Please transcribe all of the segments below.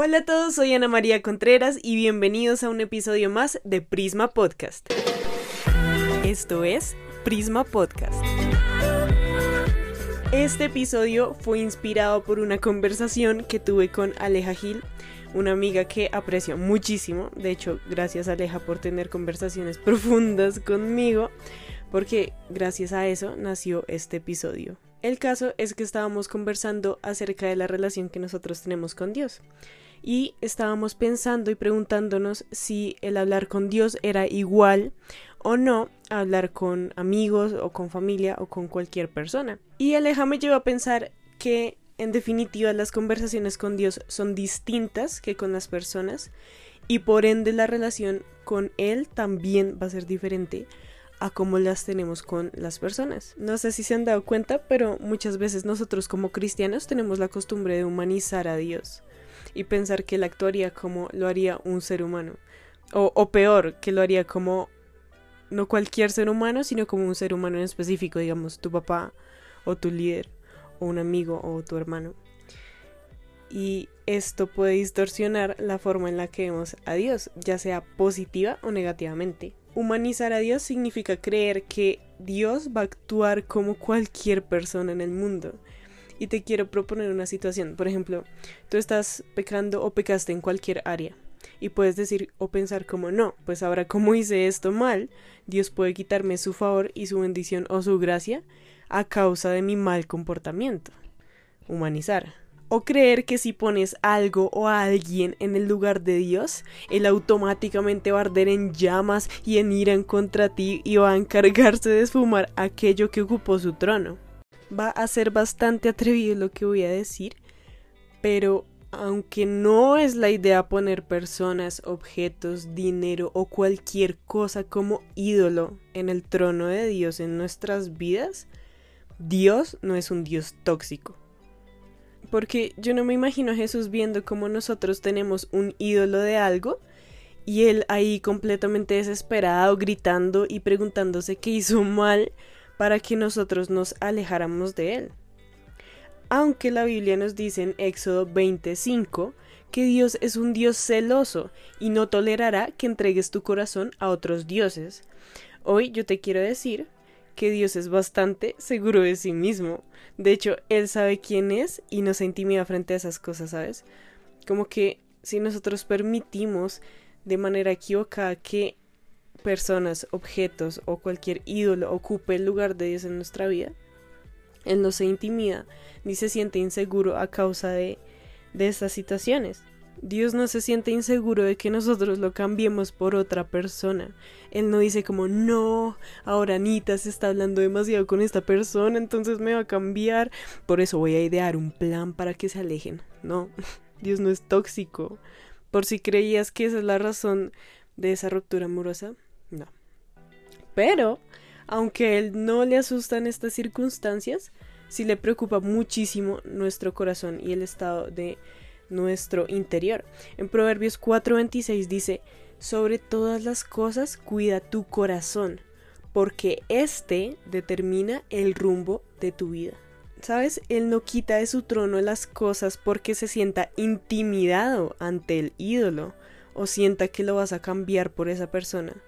Hola a todos, soy Ana María Contreras y bienvenidos a un episodio más de Prisma Podcast. Esto es Prisma Podcast. Este episodio fue inspirado por una conversación que tuve con Aleja Gil, una amiga que aprecio muchísimo. De hecho, gracias Aleja por tener conversaciones profundas conmigo, porque gracias a eso nació este episodio. El caso es que estábamos conversando acerca de la relación que nosotros tenemos con Dios y estábamos pensando y preguntándonos si el hablar con Dios era igual o no hablar con amigos o con familia o con cualquier persona. Y Aleja me llevó a pensar que en definitiva las conversaciones con Dios son distintas que con las personas y por ende la relación con Él también va a ser diferente a cómo las tenemos con las personas. No sé si se han dado cuenta, pero muchas veces nosotros como cristianos tenemos la costumbre de humanizar a Dios y pensar que él actuaría como lo haría un ser humano. O, o peor, que lo haría como no cualquier ser humano, sino como un ser humano en específico, digamos, tu papá o tu líder o un amigo o tu hermano. Y esto puede distorsionar la forma en la que vemos a Dios, ya sea positiva o negativamente. Humanizar a Dios significa creer que Dios va a actuar como cualquier persona en el mundo y te quiero proponer una situación. Por ejemplo, tú estás pecando o pecaste en cualquier área y puedes decir o pensar como no, pues ahora como hice esto mal, Dios puede quitarme su favor y su bendición o su gracia a causa de mi mal comportamiento. Humanizar. O creer que si pones algo o a alguien en el lugar de Dios, Él automáticamente va a arder en llamas y en ira en contra ti y va a encargarse de esfumar aquello que ocupó su trono va a ser bastante atrevido lo que voy a decir, pero aunque no es la idea poner personas, objetos, dinero o cualquier cosa como ídolo en el trono de Dios en nuestras vidas, Dios no es un Dios tóxico. Porque yo no me imagino a Jesús viendo como nosotros tenemos un ídolo de algo y él ahí completamente desesperado, gritando y preguntándose qué hizo mal para que nosotros nos alejáramos de Él. Aunque la Biblia nos dice en Éxodo 25 que Dios es un Dios celoso y no tolerará que entregues tu corazón a otros dioses. Hoy yo te quiero decir que Dios es bastante seguro de sí mismo. De hecho, Él sabe quién es y nos intimida frente a esas cosas, ¿sabes? Como que si nosotros permitimos de manera equivocada que personas, objetos o cualquier ídolo ocupe el lugar de Dios en nuestra vida, Él no se intimida ni se siente inseguro a causa de, de estas situaciones. Dios no se siente inseguro de que nosotros lo cambiemos por otra persona. Él no dice como, no, ahora Anita se está hablando demasiado con esta persona, entonces me va a cambiar. Por eso voy a idear un plan para que se alejen. No, Dios no es tóxico. Por si creías que esa es la razón de esa ruptura amorosa, no. Pero, aunque él no le asustan estas circunstancias, sí le preocupa muchísimo nuestro corazón y el estado de nuestro interior. En Proverbios 4:26 dice, sobre todas las cosas cuida tu corazón, porque éste determina el rumbo de tu vida. ¿Sabes? Él no quita de su trono las cosas porque se sienta intimidado ante el ídolo o sienta que lo vas a cambiar por esa persona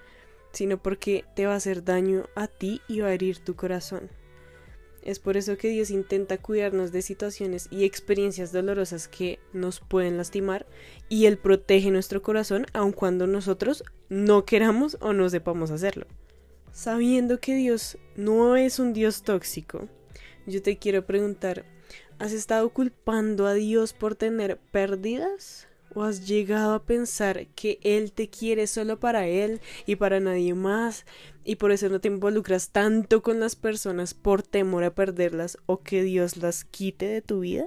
sino porque te va a hacer daño a ti y va a herir tu corazón. Es por eso que Dios intenta cuidarnos de situaciones y experiencias dolorosas que nos pueden lastimar y Él protege nuestro corazón aun cuando nosotros no queramos o no sepamos hacerlo. Sabiendo que Dios no es un Dios tóxico, yo te quiero preguntar, ¿has estado culpando a Dios por tener pérdidas? ¿O has llegado a pensar que Él te quiere solo para Él y para nadie más y por eso no te involucras tanto con las personas por temor a perderlas o que Dios las quite de tu vida?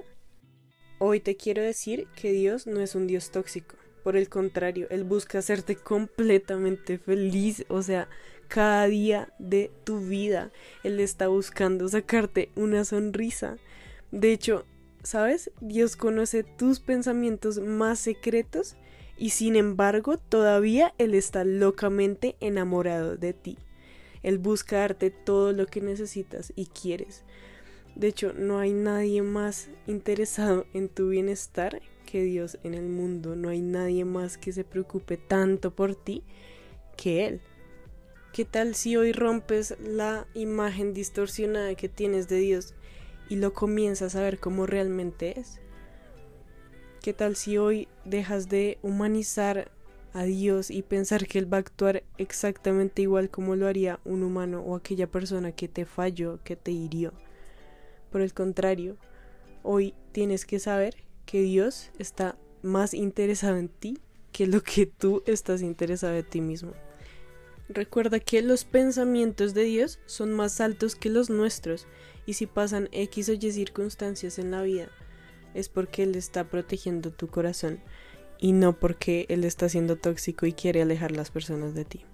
Hoy te quiero decir que Dios no es un Dios tóxico. Por el contrario, Él busca hacerte completamente feliz, o sea, cada día de tu vida. Él está buscando sacarte una sonrisa. De hecho, ¿sabes? Dios conoce tus pensamientos más secretos y sin embargo todavía Él está locamente enamorado de ti. Él busca darte todo lo que necesitas y quieres. De hecho, no hay nadie más interesado en tu bienestar que Dios en el mundo. No hay nadie más que se preocupe tanto por ti que Él. ¿Qué tal si hoy rompes la imagen distorsionada que tienes de Dios y lo comienzas a ver como realmente es? ¿Qué tal si hoy dejas de humanizar a Dios y pensar que Él va a actuar exactamente igual como lo haría un humano o aquella persona que te falló, que te hirió? Por el contrario, hoy tienes que saber que Dios está más interesado en ti que lo que tú estás interesado en ti mismo. Recuerda que los pensamientos de Dios son más altos que los nuestros y si pasan X o Y circunstancias en la vida es porque Él está protegiendo tu corazón y no porque Él está siendo tóxico y quiere alejar las personas de ti.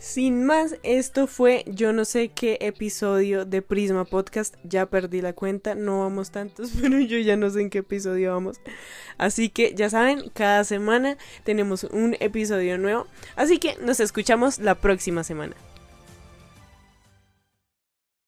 Sin más, esto fue yo no sé qué episodio de Prisma Podcast. Ya perdí la cuenta, no vamos tantos, pero yo ya no sé en qué episodio vamos. Así que ya saben, cada semana tenemos un episodio nuevo. Así que nos escuchamos la próxima semana.